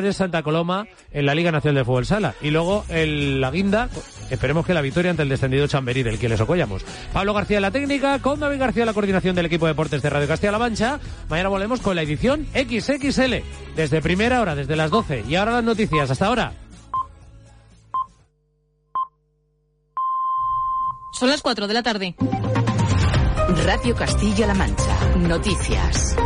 de Santa Coloma en la Liga Nacional de Fútbol Sala. Y luego el, la guinda, esperemos que la victoria ante el descendido Chamberí, del que les ocollamos. Pablo García la técnica, con David García la coordinación del equipo de deportes de Radio Castilla-La Mancha. Mañana volvemos con la edición XXL, desde primera hora, desde las 12. Y ahora las noticias. Hasta ahora. Son las 4 de la tarde. Radio Castilla-La Mancha. Noticias.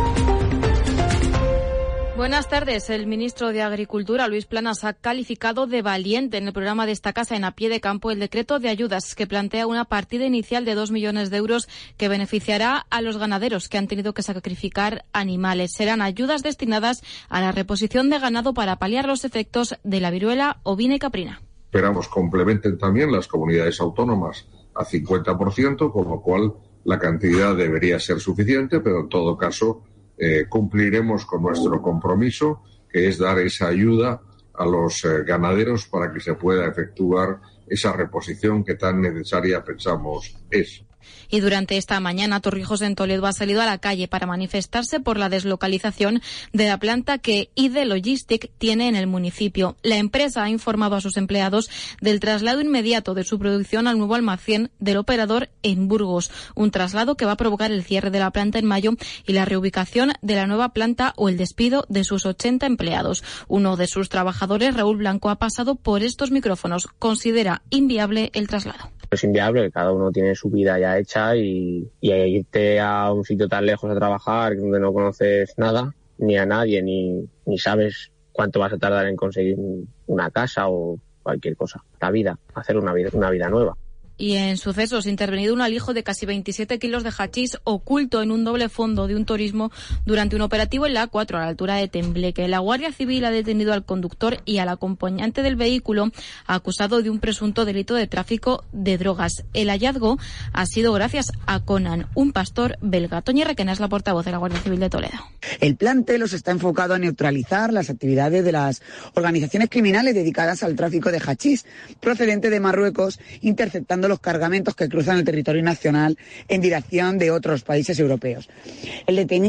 Buenas tardes. El ministro de Agricultura, Luis Planas, ha calificado de valiente en el programa de esta casa en a pie de campo el decreto de ayudas que plantea una partida inicial de dos millones de euros que beneficiará a los ganaderos que han tenido que sacrificar animales. Serán ayudas destinadas a la reposición de ganado para paliar los efectos de la viruela ovina y caprina. Esperamos complementen también las comunidades autónomas a 50%, con lo cual la cantidad debería ser suficiente, pero en todo caso eh, cumpliremos con nuestro compromiso, que es dar esa ayuda a los eh, ganaderos para que se pueda efectuar esa reposición que tan necesaria pensamos es. Y durante esta mañana, Torrijos en Toledo ha salido a la calle para manifestarse por la deslocalización de la planta que IDE Logistic tiene en el municipio. La empresa ha informado a sus empleados del traslado inmediato de su producción al nuevo almacén del operador en Burgos. Un traslado que va a provocar el cierre de la planta en mayo y la reubicación de la nueva planta o el despido de sus 80 empleados. Uno de sus trabajadores, Raúl Blanco, ha pasado por estos micrófonos. Considera inviable el traslado es inviable, cada uno tiene su vida ya hecha y, y irte a un sitio tan lejos a trabajar donde no conoces nada, ni a nadie, ni, ni sabes cuánto vas a tardar en conseguir una casa o cualquier cosa. La vida, hacer una vida, una vida nueva. Y en sucesos, intervenido un alijo de casi 27 kilos de hachís oculto en un doble fondo de un turismo durante un operativo en la A4 a la altura de Tembleque. La Guardia Civil ha detenido al conductor y al acompañante del vehículo acusado de un presunto delito de tráfico de drogas. El hallazgo ha sido gracias a Conan, un pastor belga. Toñi Requena es la portavoz de la Guardia Civil de Toledo. El plan Telos está enfocado a neutralizar las actividades de las organizaciones criminales dedicadas al tráfico de hachís procedente de Marruecos, interceptando los cargamentos que cruzan el territorio nacional en dirección de otros países europeos.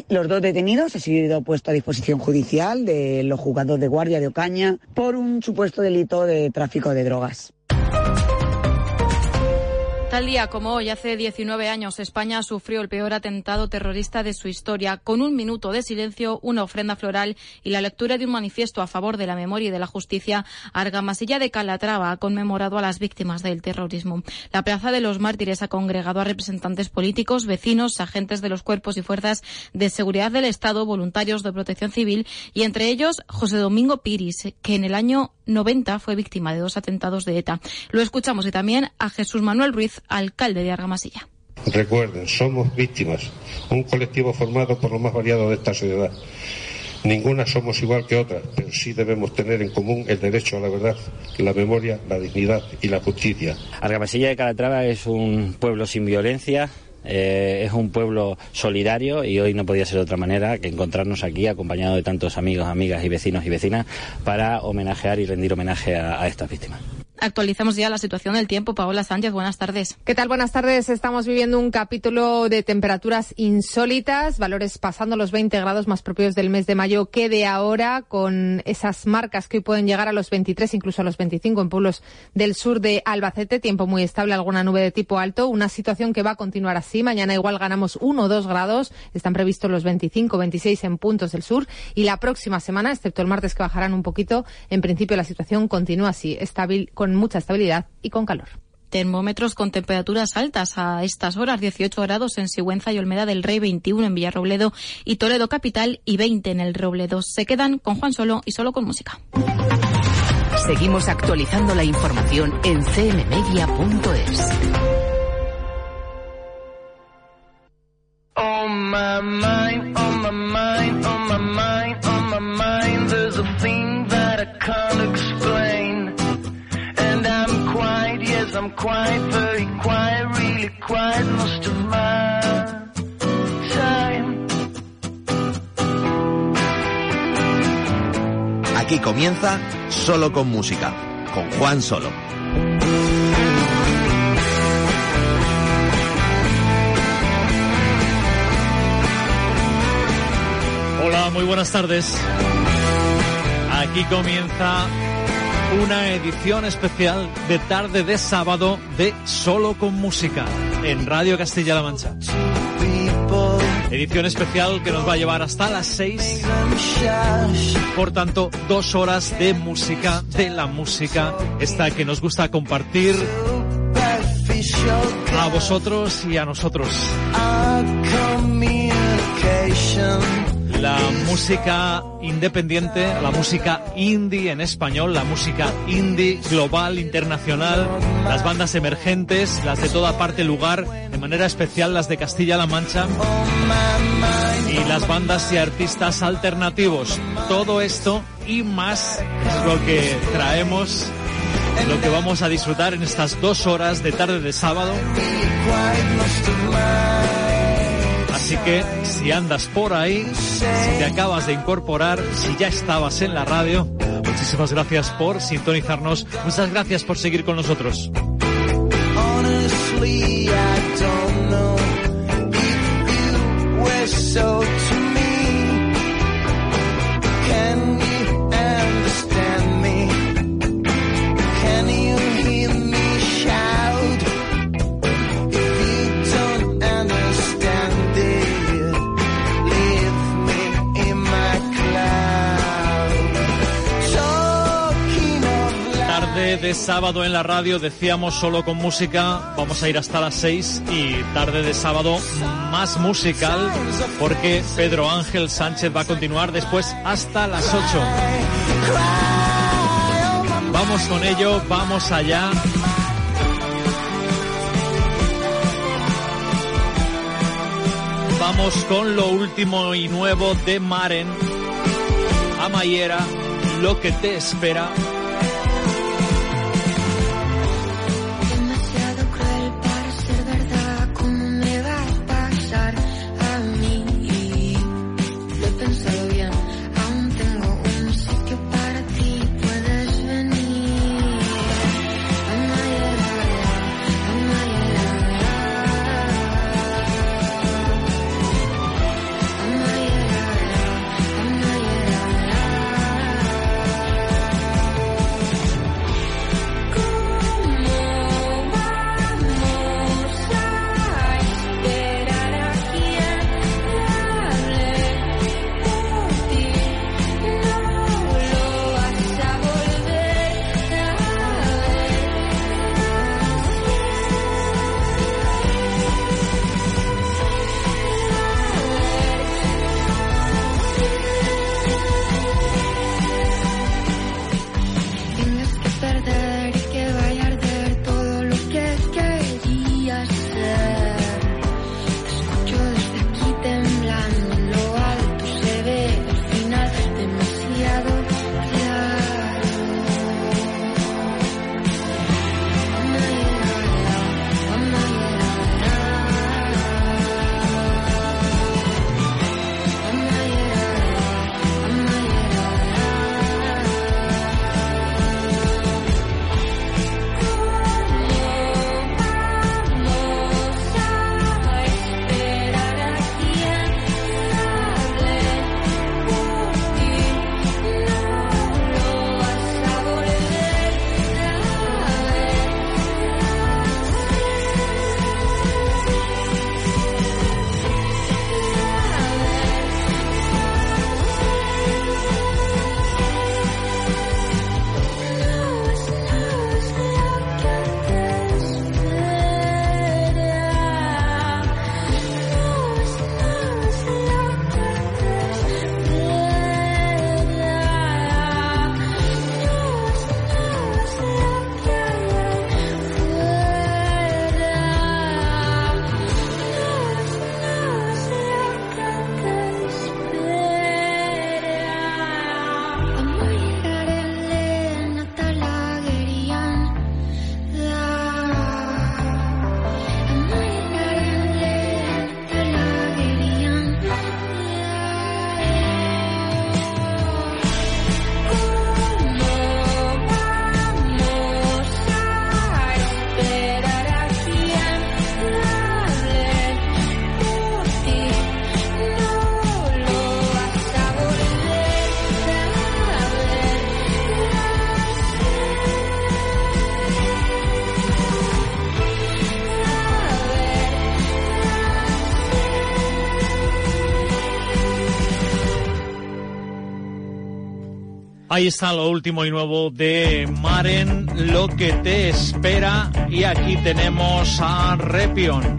los dos detenidos han sido puestos a disposición judicial de los juzgados de guardia de Ocaña por un supuesto delito de tráfico de drogas. Tal día como hoy, hace 19 años, España sufrió el peor atentado terrorista de su historia, con un minuto de silencio, una ofrenda floral y la lectura de un manifiesto a favor de la memoria y de la justicia. Argamasilla de Calatrava ha conmemorado a las víctimas del terrorismo. La Plaza de los Mártires ha congregado a representantes políticos, vecinos, agentes de los cuerpos y fuerzas de seguridad del Estado, voluntarios de protección civil y entre ellos José Domingo Piris, que en el año 90 fue víctima de dos atentados de ETA. Lo escuchamos y también a Jesús Manuel Ruiz alcalde de Argamasilla. Recuerden, somos víctimas, un colectivo formado por lo más variado de esta sociedad. Ninguna somos igual que otra, pero sí debemos tener en común el derecho a la verdad, la memoria, la dignidad y la justicia. Argamasilla de Calatrava es un pueblo sin violencia, eh, es un pueblo solidario y hoy no podía ser de otra manera que encontrarnos aquí acompañado de tantos amigos, amigas y vecinos y vecinas para homenajear y rendir homenaje a estas víctimas. Actualizamos ya la situación del tiempo. Paola Sánchez, buenas tardes. ¿Qué tal? Buenas tardes. Estamos viviendo un capítulo de temperaturas insólitas, valores pasando los 20 grados más propios del mes de mayo que de ahora, con esas marcas que hoy pueden llegar a los 23, incluso a los 25 en pueblos del sur de Albacete. Tiempo muy estable, alguna nube de tipo alto. Una situación que va a continuar así. Mañana igual ganamos 1 o 2 grados. Están previstos los 25, 26 en puntos del sur. Y la próxima semana, excepto el martes que bajarán un poquito, en principio la situación continúa así, estable, con mucha estabilidad y con calor. Termómetros con temperaturas altas a estas horas, 18 grados en Sigüenza y Olmeda del Rey, 21 en Villarrobledo y Toledo Capital y 20 en el Robledo. Se quedan con Juan Solo y solo con música. Seguimos actualizando la información en cmmedia.es. I'm quiet, very quiet, really quiet most of my time. Aquí comienza Solo con Música, con Juan Solo. Hola, muy buenas tardes. Aquí comienza una edición especial de tarde de sábado de Solo con Música en Radio Castilla-La Mancha. Edición especial que nos va a llevar hasta las 6. Por tanto, dos horas de música, de la música, esta que nos gusta compartir a vosotros y a nosotros. La música independiente, la música indie en español, la música indie global, internacional, las bandas emergentes, las de toda parte lugar, de manera especial las de Castilla-La Mancha y las bandas y artistas alternativos. Todo esto y más es lo que traemos, lo que vamos a disfrutar en estas dos horas de tarde de sábado. Así que si andas por ahí, si te acabas de incorporar, si ya estabas en la radio, muchísimas gracias por sintonizarnos, muchas gracias por seguir con nosotros. Sábado en la radio decíamos solo con música, vamos a ir hasta las 6 y tarde de sábado más musical porque Pedro Ángel Sánchez va a continuar después hasta las 8. Vamos con ello, vamos allá. Vamos con lo último y nuevo de Maren. Amayera, lo que te espera. Ahí está lo último y nuevo de Maren, lo que te espera. Y aquí tenemos a Repion.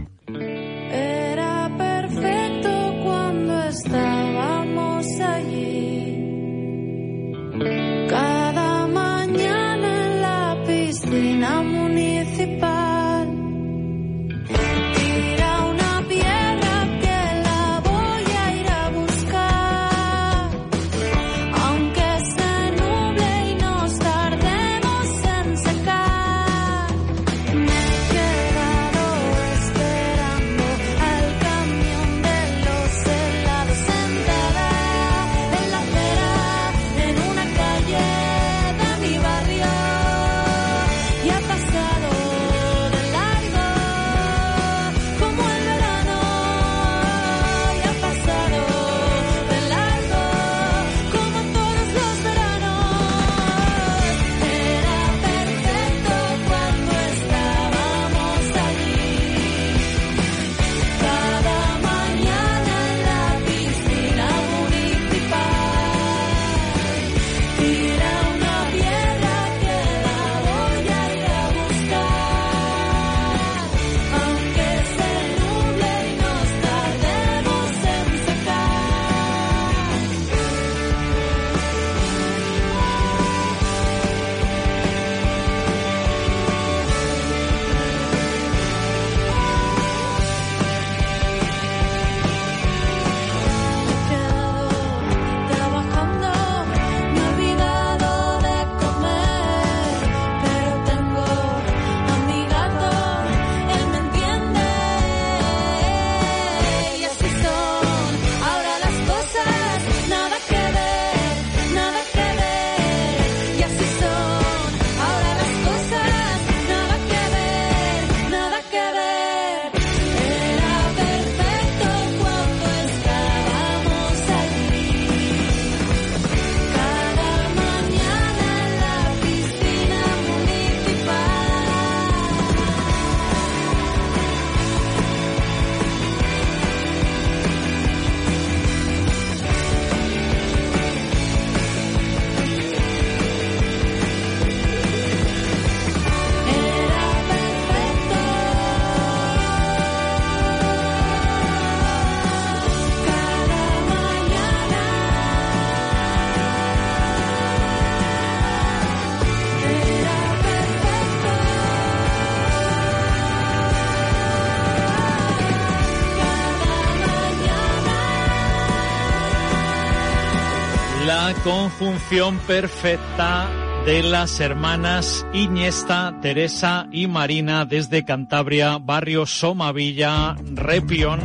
conjunción perfecta de las hermanas Iñesta, Teresa y Marina desde Cantabria, barrio Somavilla, Repión.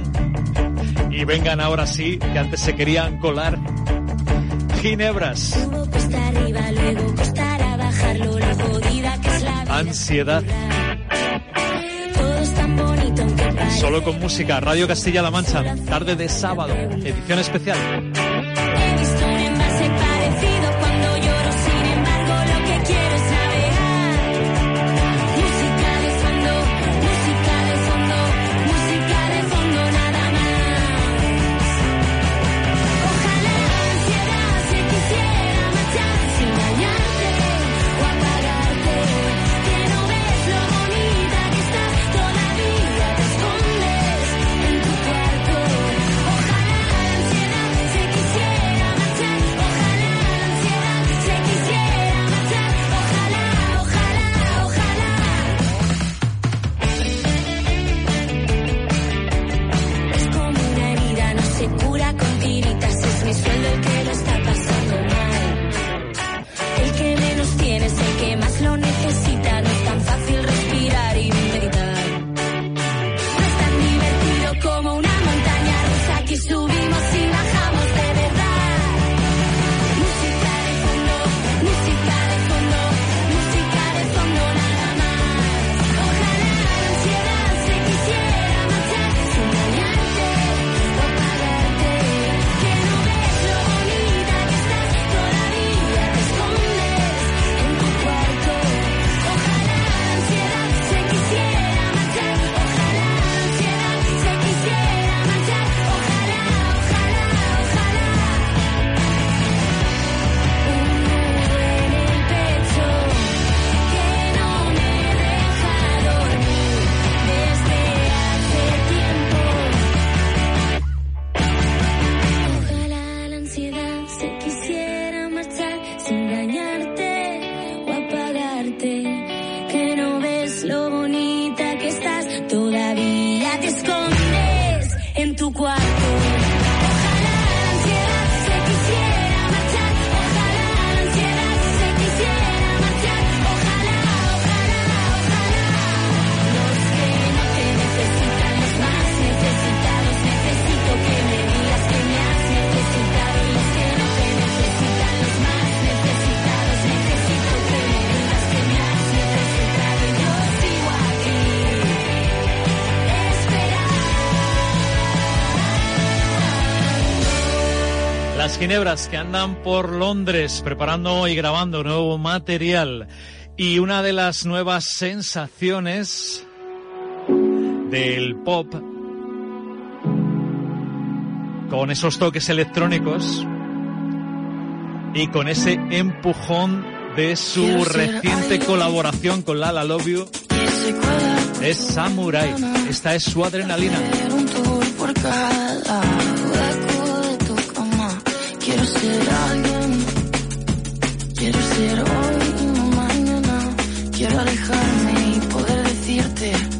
Y vengan ahora sí, que antes se querían colar. Ginebras. Ansiedad. Solo con música, Radio Castilla-La Mancha, tarde de sábado, edición especial. Ginebras que andan por Londres preparando y grabando nuevo material. Y una de las nuevas sensaciones del pop con esos toques electrónicos y con ese empujón de su reciente colaboración con Lala Love You es Samurai. Esta es su adrenalina. Quiero ser alguien, quiero ser hoy y no mañana. Quiero alejarme y poder decirte.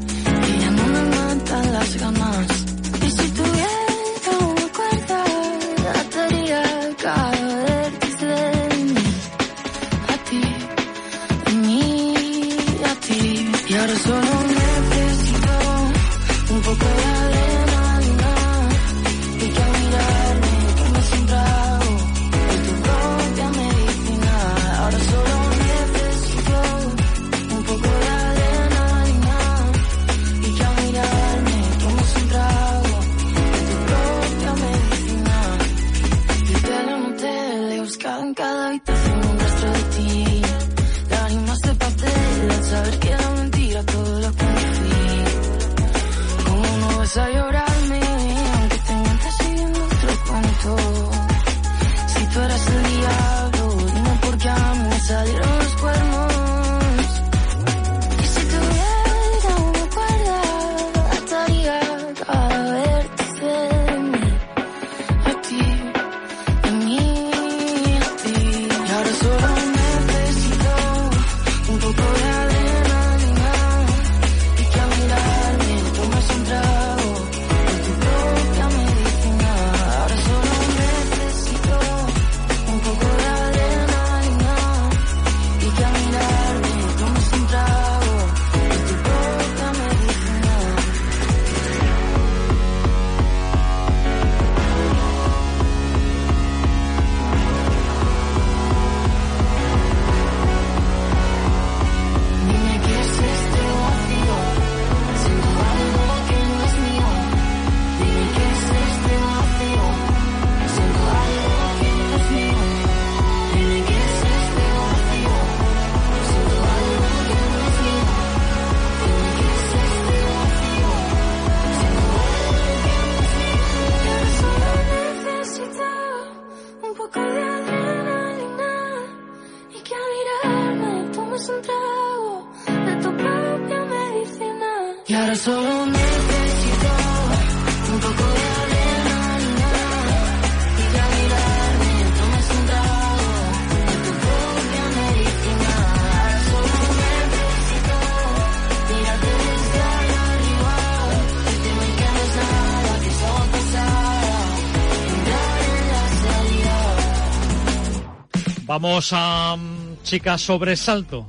Vamos a mm, um, Chica Sobresalto.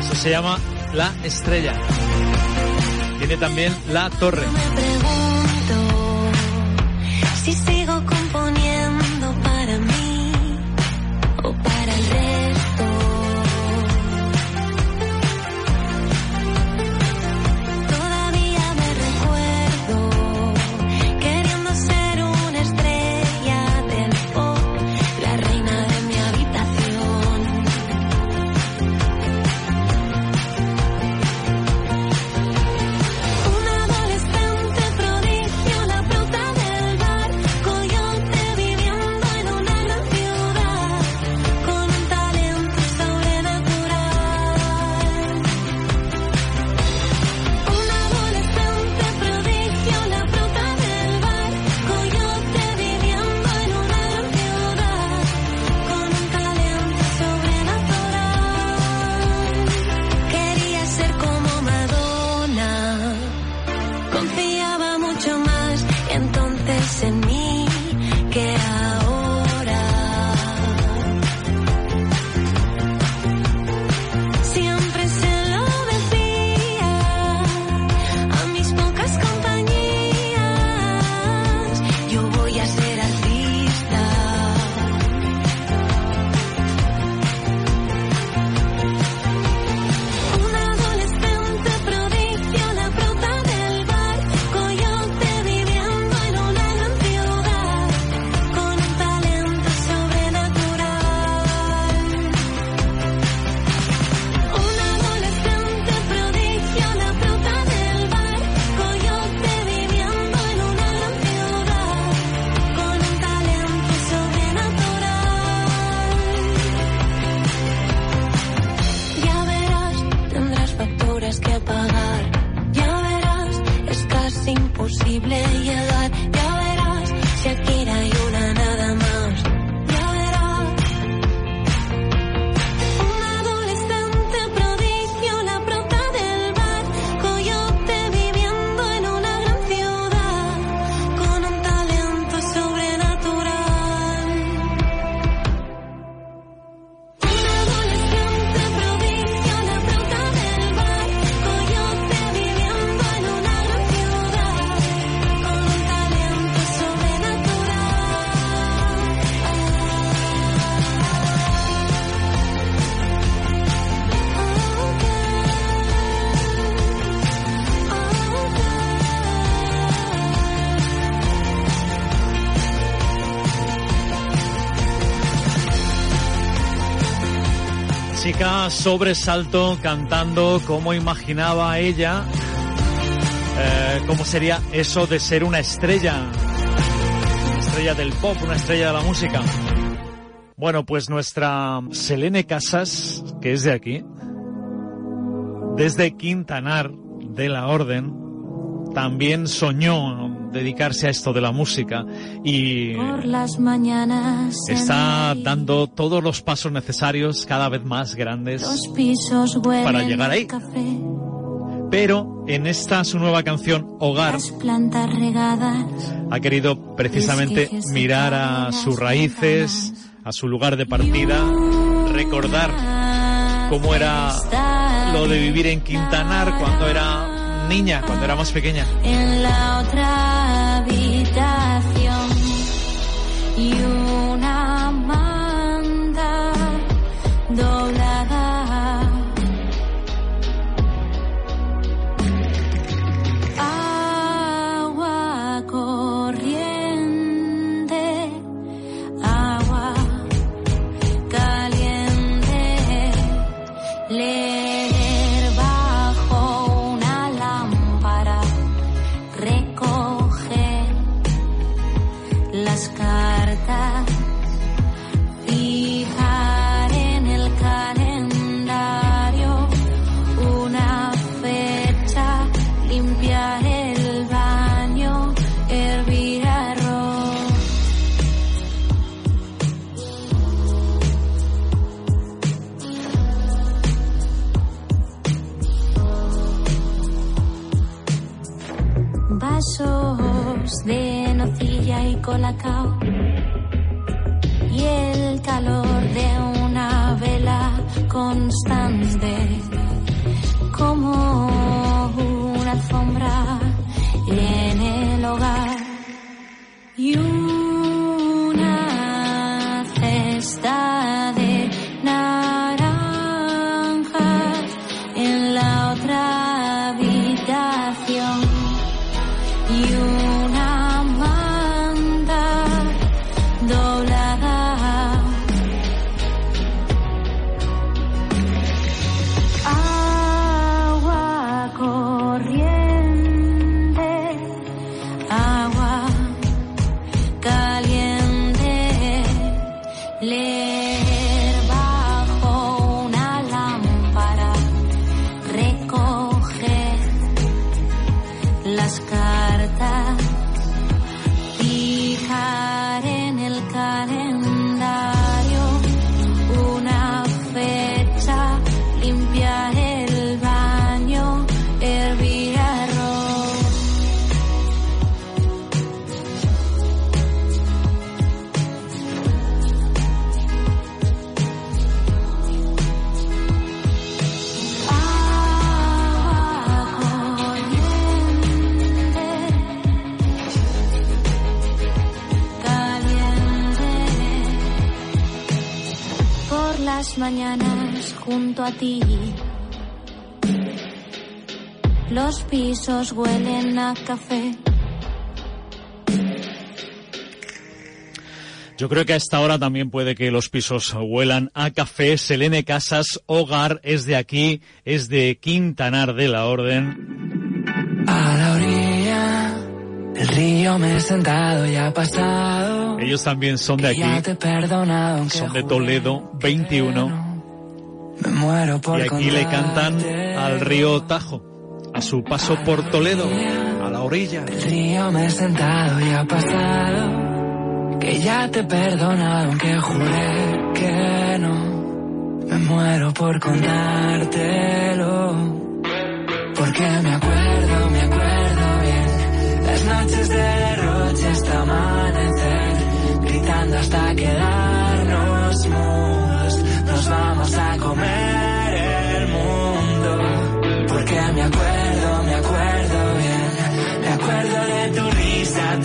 Esa se llama La Estrella. Tiene también La Torre. Me pregunto si se... sobresalto cantando cómo imaginaba ella eh, cómo sería eso de ser una estrella, estrella del pop, una estrella de la música. Bueno, pues nuestra Selene Casas, que es de aquí, desde Quintanar de la Orden, también soñó dedicarse a esto de la música y Por las mañanas en está dando todos los pasos necesarios, cada vez más grandes, pisos para llegar ahí. café, pero en esta su nueva canción, Hogar, regadas, ha querido precisamente mirar a sus raíces, a su lugar de partida, recordar cómo era lo de vivir en Quintanar cuando era niña, cuando era más pequeña. en la otra Los pisos huelen a café. Yo creo que a esta hora también puede que los pisos huelan a café. Selene Casas, hogar, es de aquí, es de Quintanar de la Orden. A la orilla del río me he sentado y ha pasado. Ellos también son de Ya aquí, perdonado, son de Toledo, 21. me muero por Y aquí le cantan al río Tajo, a su paso por Toledo, a la orilla. El río me he sentado y ha pasado. Que ya te he perdonado, aunque juré que no. Me muero por contártelo. Porque me acuerdo, me acuerdo bien. Las noches de derroche hasta amanecer. Gritando hasta quedarnos mudos. Nos vamos a comer el mundo. Porque me acuerdo,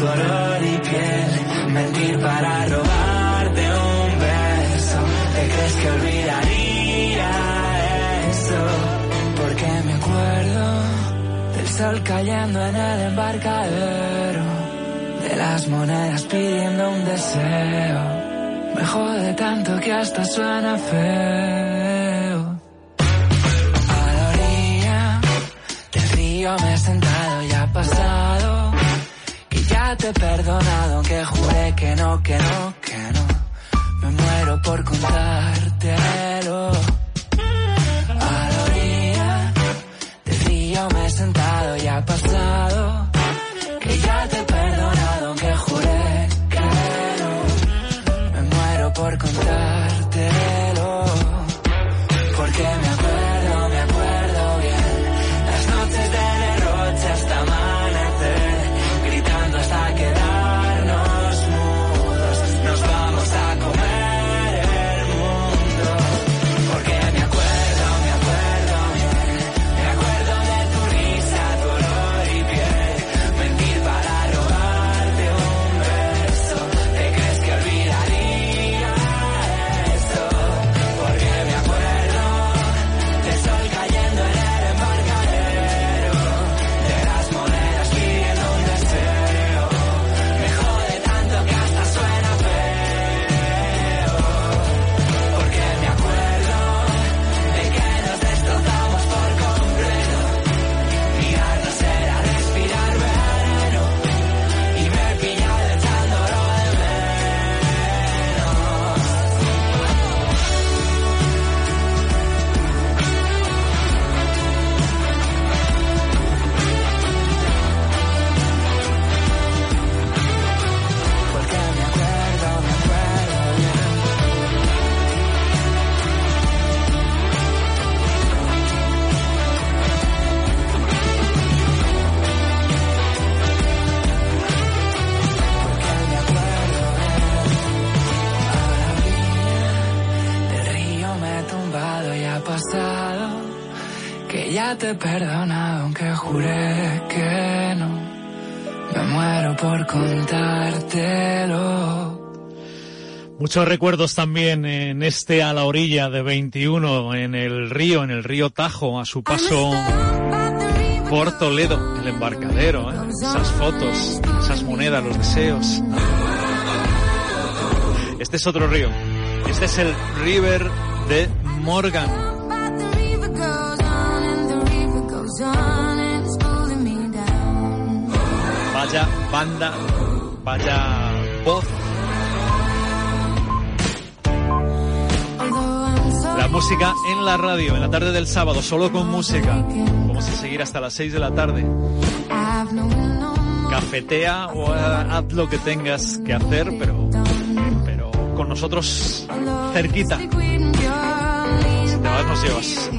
color y piel, mentir para robarte un beso. ¿Te crees que olvidaría eso? Porque me acuerdo del sol cayendo en el embarcadero, de las monedas pidiendo un deseo. Me jode tanto que hasta suena feo. A la orilla del río me he sentado y ha pasado ya te he perdonado, aunque juré que no, que no, que no. Me muero por contártelo. A la orilla del río me he sentado y ha pasado. Que ya te he perdonado, aunque juré que no. Me muero por contártelo. Muchos recuerdos también en este a la orilla de 21, en el río, en el río Tajo, a su paso por Toledo, el embarcadero, ¿eh? esas fotos, esas monedas, los deseos. Este es otro río. Este es el River de Morgan. Vaya banda, vaya voz. La música en la radio, en la tarde del sábado, solo con música. Vamos a seguir hasta las 6 de la tarde. Cafetea o ha- haz lo que tengas que hacer, pero, pero con nosotros cerquita. Si te vas, nos llevas.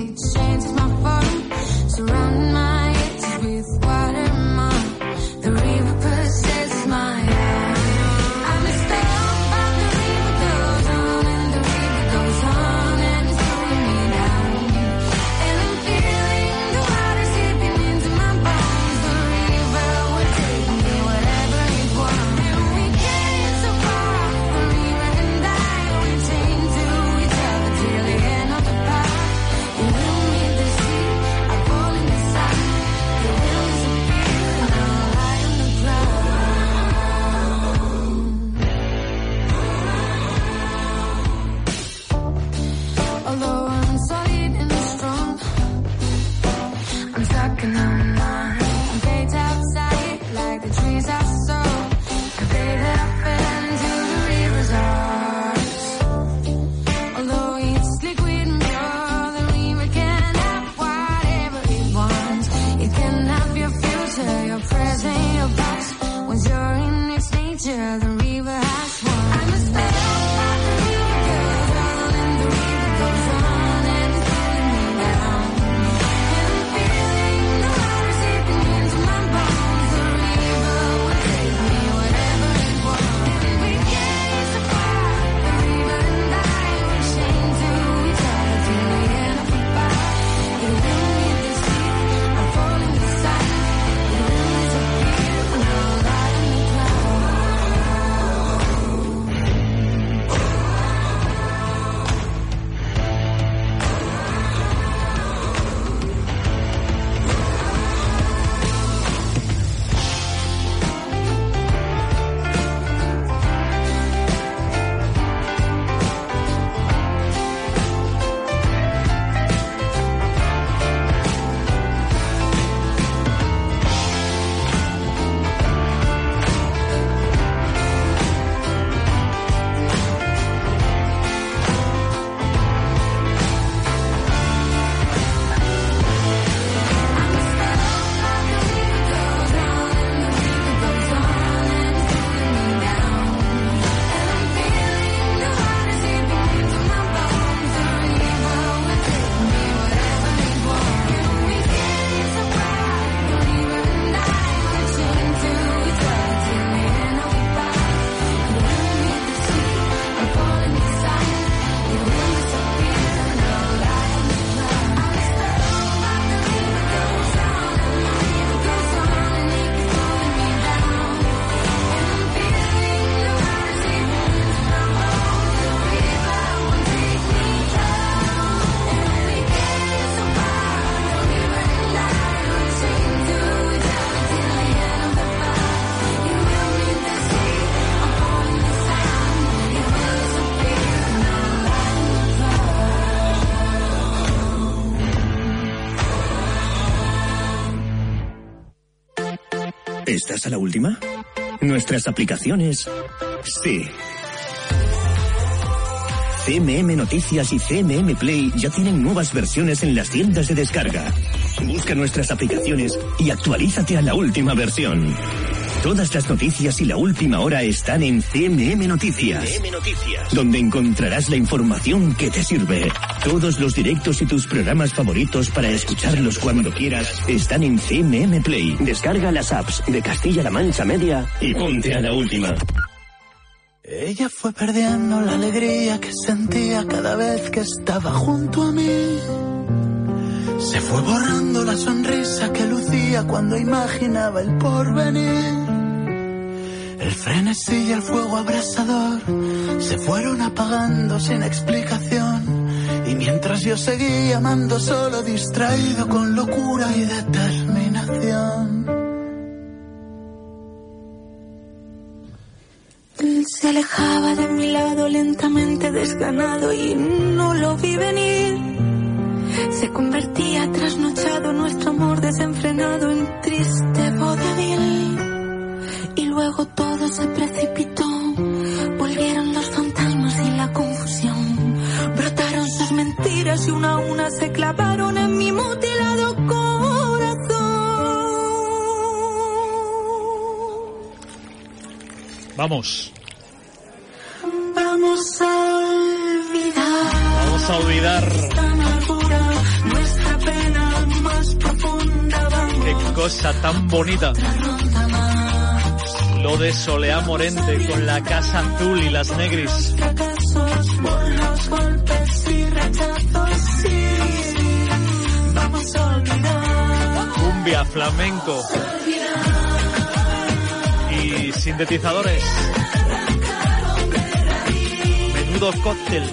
¿Estás a la última? Nuestras aplicaciones. Sí. CMM Noticias y CMM Play ya tienen nuevas versiones en las tiendas de descarga. Busca nuestras aplicaciones y actualízate a la última versión. Todas las noticias y la última hora están en CMM Noticias, donde encontrarás la información que te sirve. Todos los directos y tus programas favoritos para escucharlos cuando quieras están en CMM Play. Descarga las apps de Castilla-La Mancha Media y ponte a la última. Ella fue perdiendo la alegría que sentía cada vez que estaba junto a mí. Se fue borrando la sonrisa que lucía cuando imaginaba el porvenir. El frenesí y el fuego abrasador se fueron apagando sin explicación. Y mientras yo seguía amando solo distraído con locura y determinación. Él se alejaba de mi lado lentamente desganado y no lo vi venir. Se convertía trasnochado nuestro amor desenfrenado en triste vodevil. Luego todo se precipitó. Volvieron los fantasmas y la confusión. Brotaron sus mentiras y una a una se clavaron en mi mutilado corazón. Vamos. Vamos a olvidar. Vamos a olvidar nuestra pena más profunda. Qué cosa tan bonita. Lo de Soleá Morente con la casa azul y las negris. Cumbia, flamenco y sintetizadores. Menudo cóctel.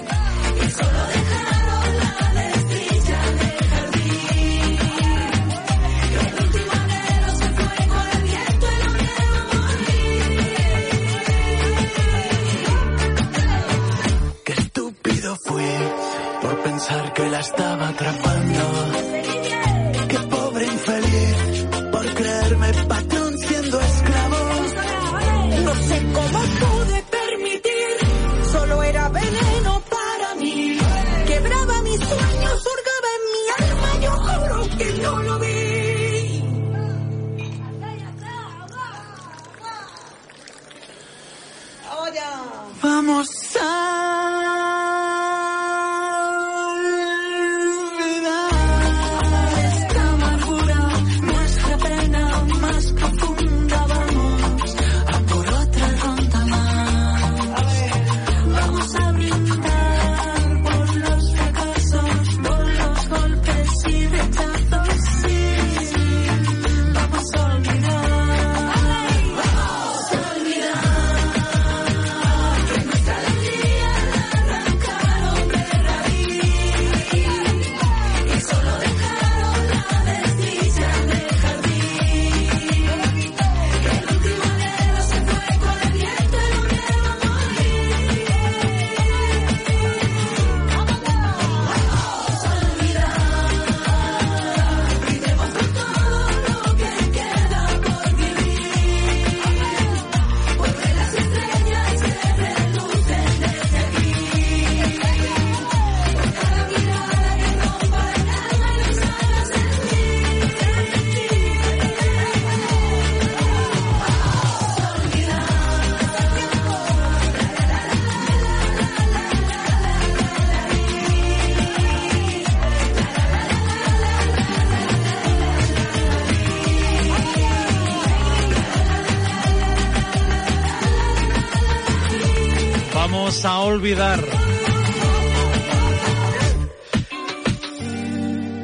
Olvidar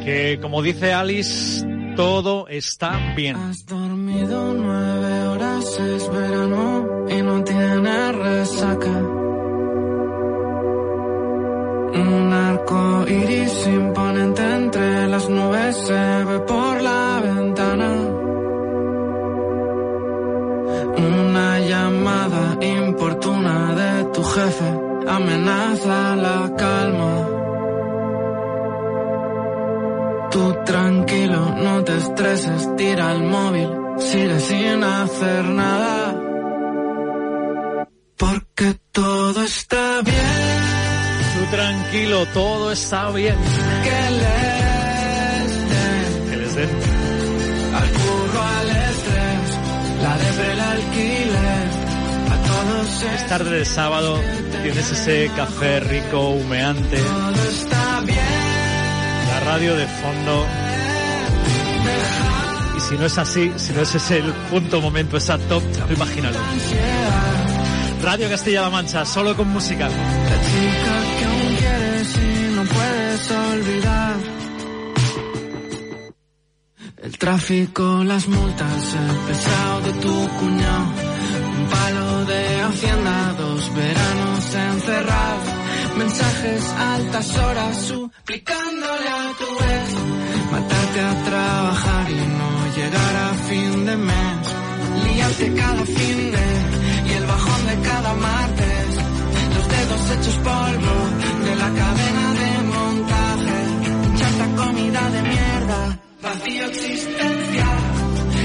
que, como dice Alice, todo está bien. Está bien. Que les den Que les den. al curro, al estrés, la depre, el alquiler, a todos Es tarde de sábado, tienes ese café rico, humeante, todo está bien. la radio de fondo. Y si no es así, si no es ese el punto momento exacto, imagínalo. Radio Castilla-La Mancha, solo con música. El tráfico, las multas, el pesado de tu cuñado. Un palo de hacienda, dos veranos encerrados. Mensajes altas horas suplicándole a tu ex. Matarte a trabajar y no llegar a fin de mes. Liarte cada fin de y el bajón de cada martes. Los dedos hechos polvo de la cadena. Comida de mierda, vacío existencial.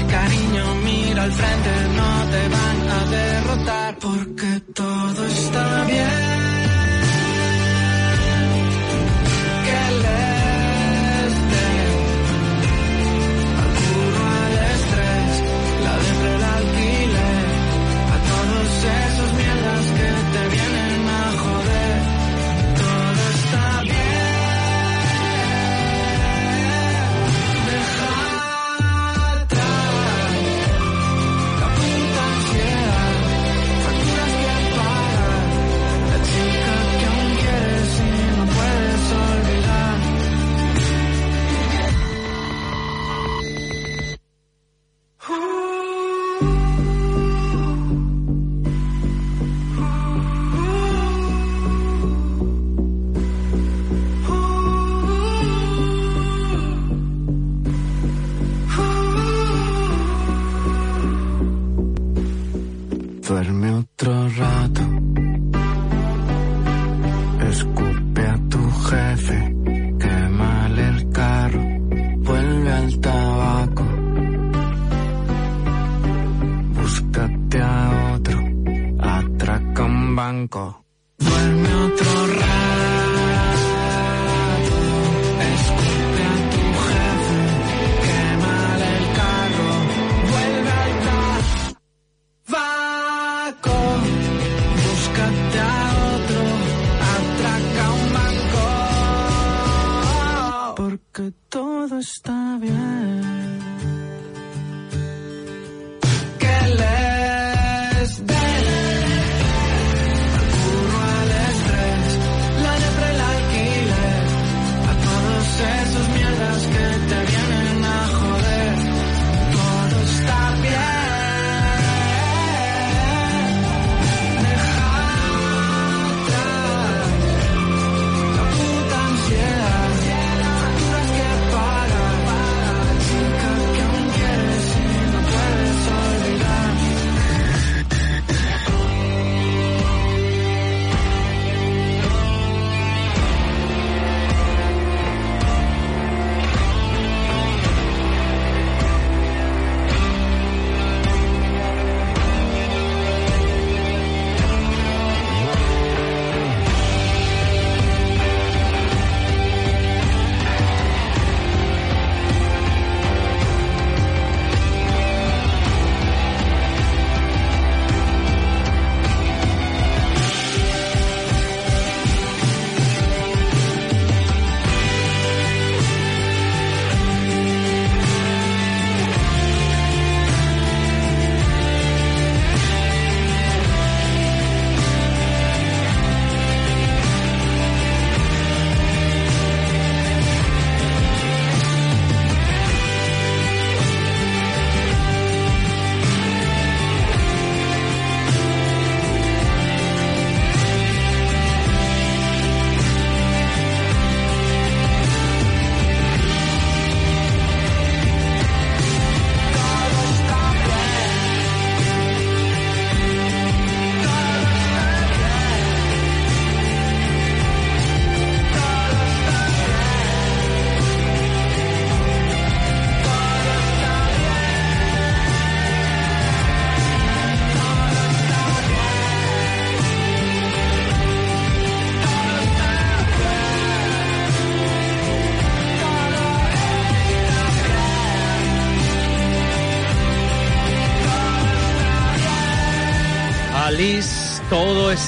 Cariño, mira al frente, no te van a derrotar porque todo está bien.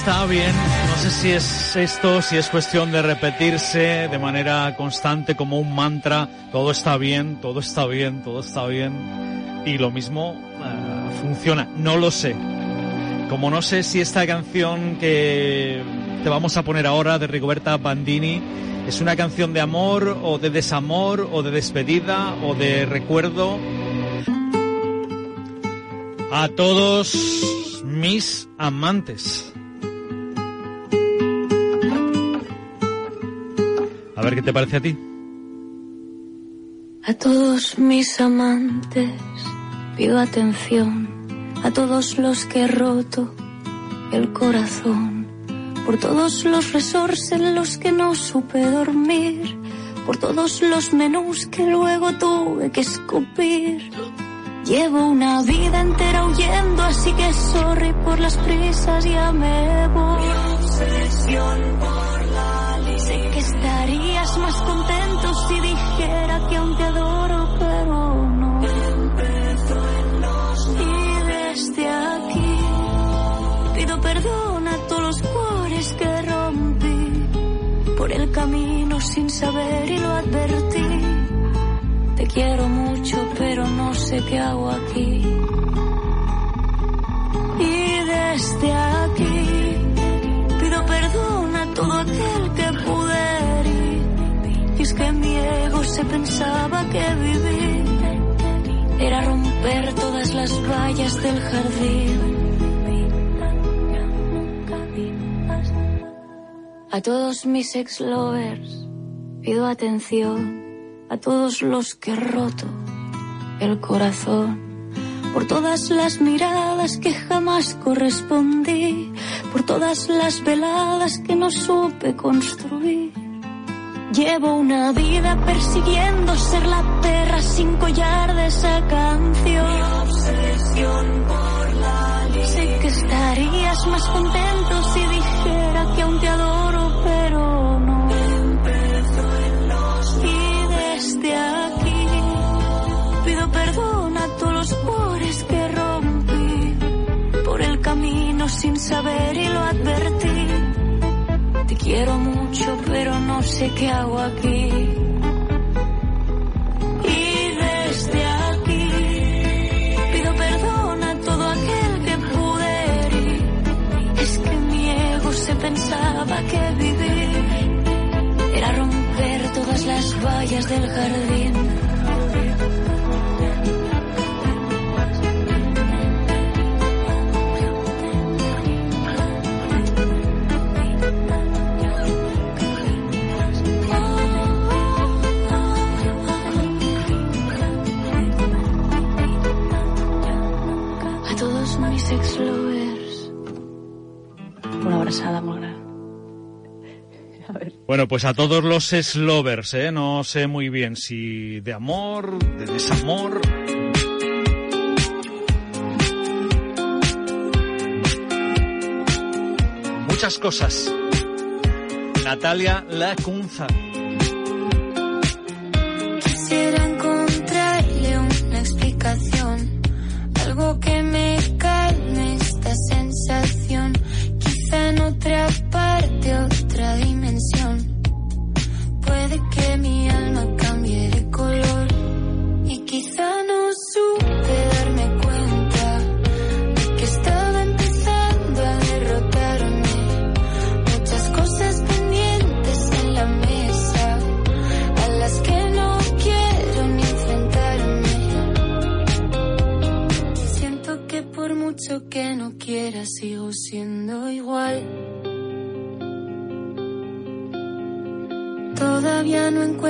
Está bien. No sé si es esto, si es cuestión de repetirse de manera constante como un mantra. Todo está bien, todo está bien, todo está bien. Y lo mismo eh, funciona. No lo sé. Como no sé si esta canción que te vamos a poner ahora de Rigoberta Bandini es una canción de amor o de desamor o de despedida o de recuerdo. A todos mis amantes. Qué te parece a ti. A todos mis amantes pido atención, a todos los que he roto el corazón, por todos los resorts en los que no supe dormir, por todos los menús que luego tuve que escupir. Llevo una vida entera huyendo, así que sorry por las prisas, ya me voy. Mi obsesión por estarías más contento si dijera que aún te adoro, pero no. Y desde aquí pido perdón a todos los cuores que rompí por el camino sin saber y lo advertí. Te quiero mucho, pero no sé qué hago aquí. Y desde aquí que mi ego se pensaba que vivir era romper todas las vallas del jardín. A todos mis ex lovers pido atención a todos los que he roto el corazón, por todas las miradas que jamás correspondí, por todas las veladas que no supe construir. Llevo una vida persiguiendo ser la perra sin collar de esa canción. Mi obsesión por la Sé que estarías más contento si dijera que aún te adoro, pero no. Y desde aquí pido perdón a todos los cuores que rompí por el camino sin saber y lo advertí. Quiero mucho, pero no sé qué hago aquí. Y desde aquí pido perdón a todo aquel que pude herir. Es que mi ego se pensaba que vivir era romper todas las vallas del jardín. Bueno, pues a todos los slovers, ¿eh? No sé muy bien si de amor, de desamor. Muchas cosas. Natalia Lacunza. Quisiera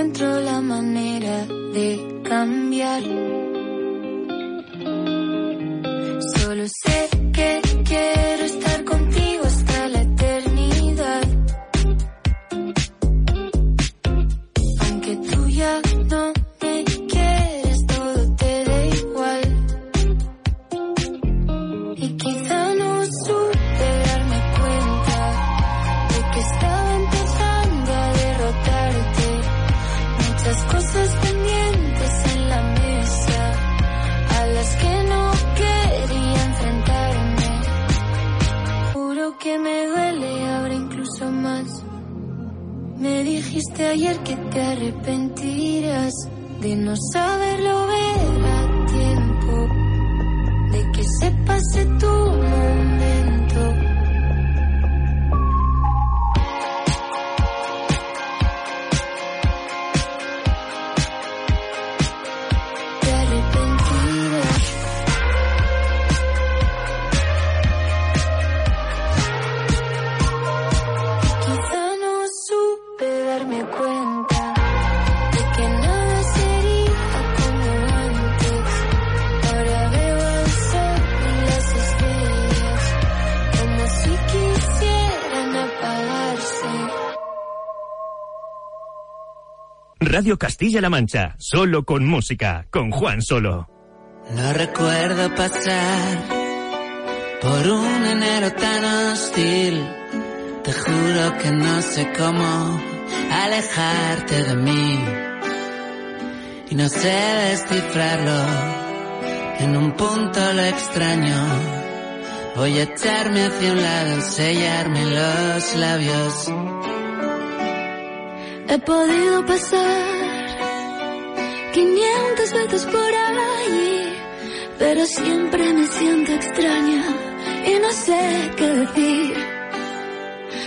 encuentro la manera de cambiar. Solo sé que quiero estar contigo hasta la eternidad. Aunque tú ya no me quieres, todo te da igual. Y quizá Radio Castilla-La Mancha, solo con música, con Juan Solo. No recuerdo pasar por un enero tan hostil. Te juro que no sé cómo alejarte de mí. Y no sé descifrarlo. En un punto lo extraño. Voy a echarme hacia un lado, sellarme los labios. He podido pasar 500 veces por allí, pero siempre me siento extraña y no sé qué decir.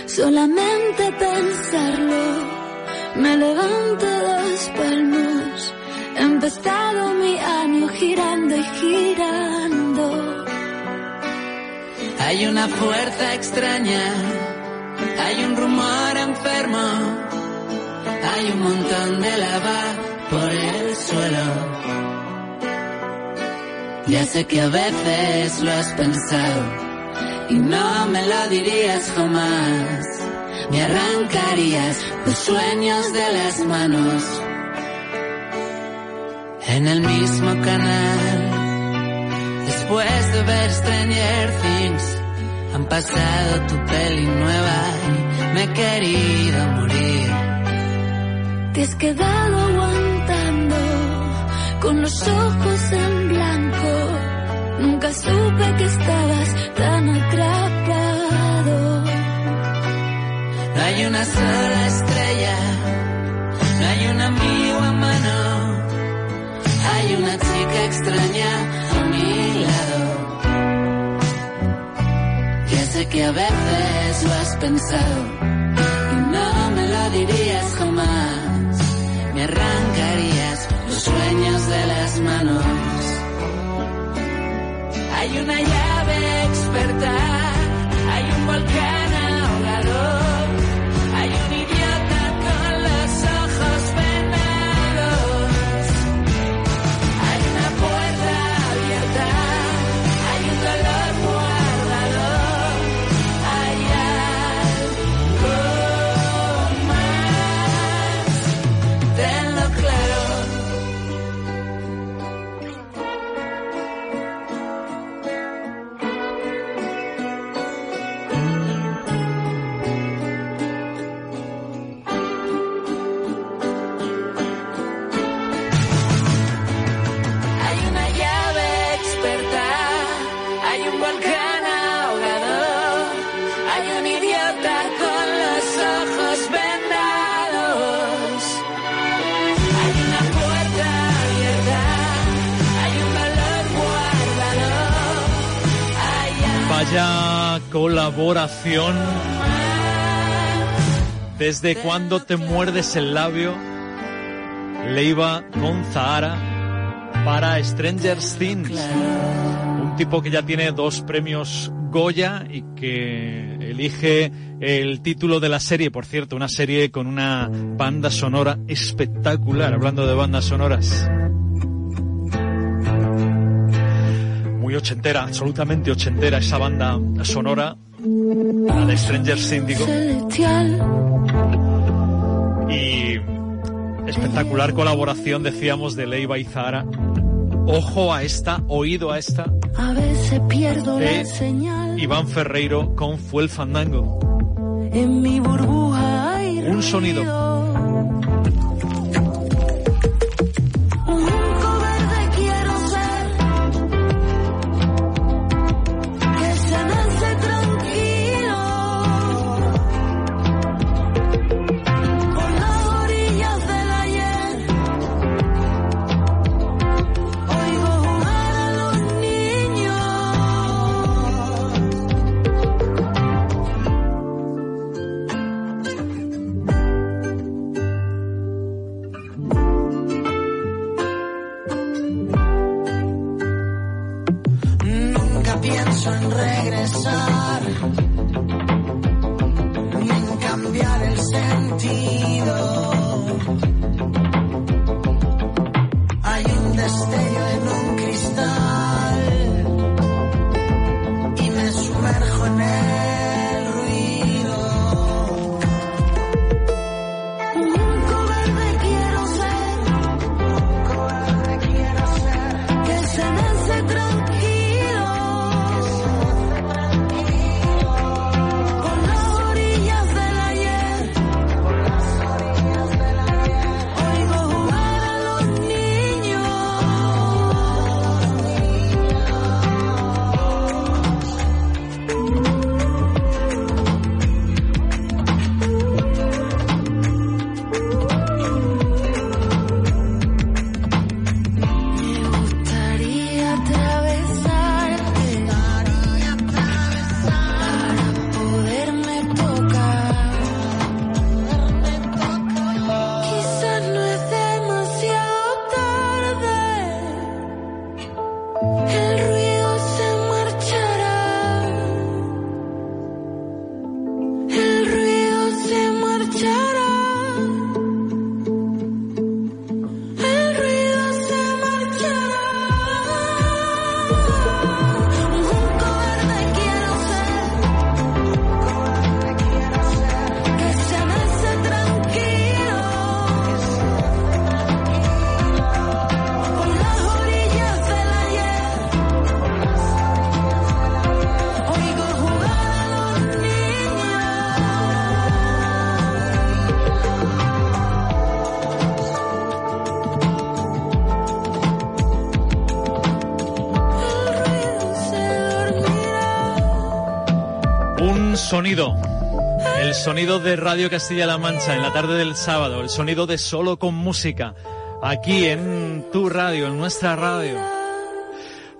Solamente pensarlo, me levanto dos palmos. He empezado mi año girando y girando. Hay una fuerza extraña, hay un rumor enfermo, hay un montón de lava por el suelo. Ya sé que a veces lo has pensado y no me lo dirías jamás. Me arrancarías los sueños de las manos en el mismo canal. Después de ver Stranger Things, han pasado tu peli nueva y me he querido morir. Te has quedado aguantando con los ojos en blanco. Nunca supe que estabas tan atrapado. No hay una sola estrella, no hay un amigo a mano, hay una chica extraña a mi lado. Ya sé que a veces lo has pensado y no me lo dirías. Arrancarías los sueños de las manos. Hay una llave experta, hay un volcán Vaya colaboración. ¿Desde cuándo te muerdes el labio? Leiva con Zahara para Stranger Things. Un tipo que ya tiene dos premios Goya y que elige el título de la serie, por cierto, una serie con una banda sonora espectacular, hablando de bandas sonoras. Muy ochentera, absolutamente ochentera esa banda sonora, la de Stranger digo. Y espectacular colaboración, decíamos, de Leiva y Zahara. Ojo a esta, oído a esta, A veces pierdo de la señal. Iván Ferreiro con Fue el Fandango. En mi burbuja hay Un sonido. pienso en regresar. Sonido. El sonido de Radio Castilla-La Mancha en la tarde del sábado. El sonido de solo con música. Aquí en tu radio, en nuestra radio.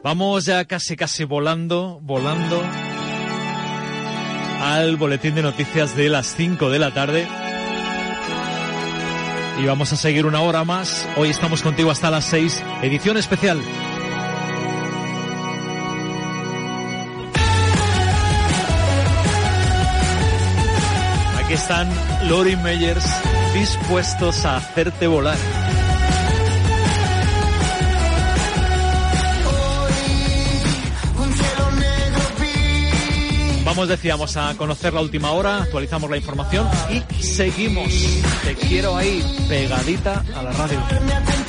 Vamos ya casi casi volando, volando al boletín de noticias de las 5 de la tarde. Y vamos a seguir una hora más. Hoy estamos contigo hasta las 6, edición especial. Aquí están Lori Meyers dispuestos a hacerte volar. Vamos, decíamos, a conocer la última hora, actualizamos la información y seguimos. Te quiero ahí, pegadita a la radio.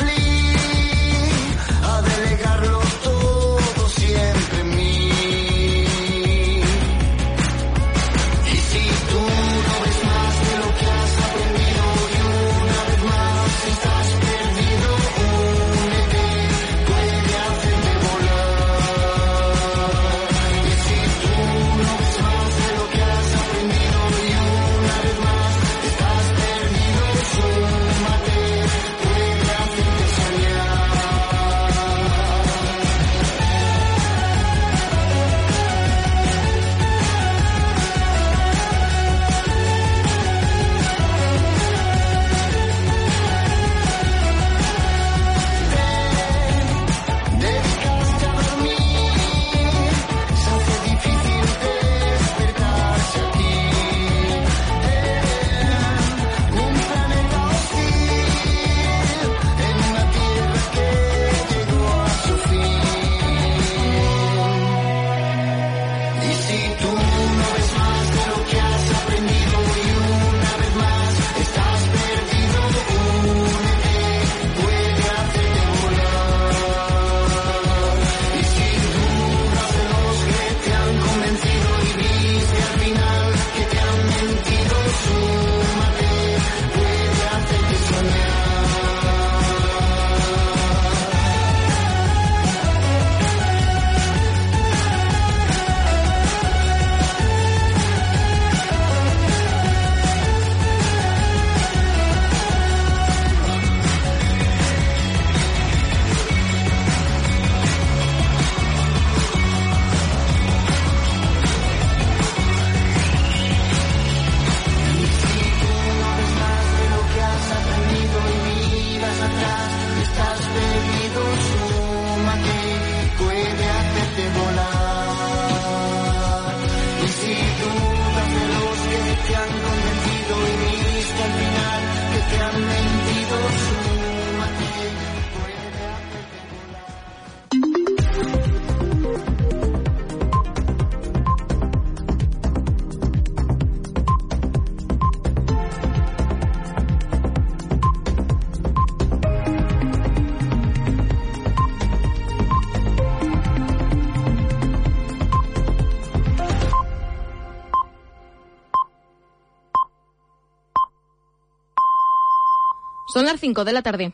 Son las 5 de la tarde.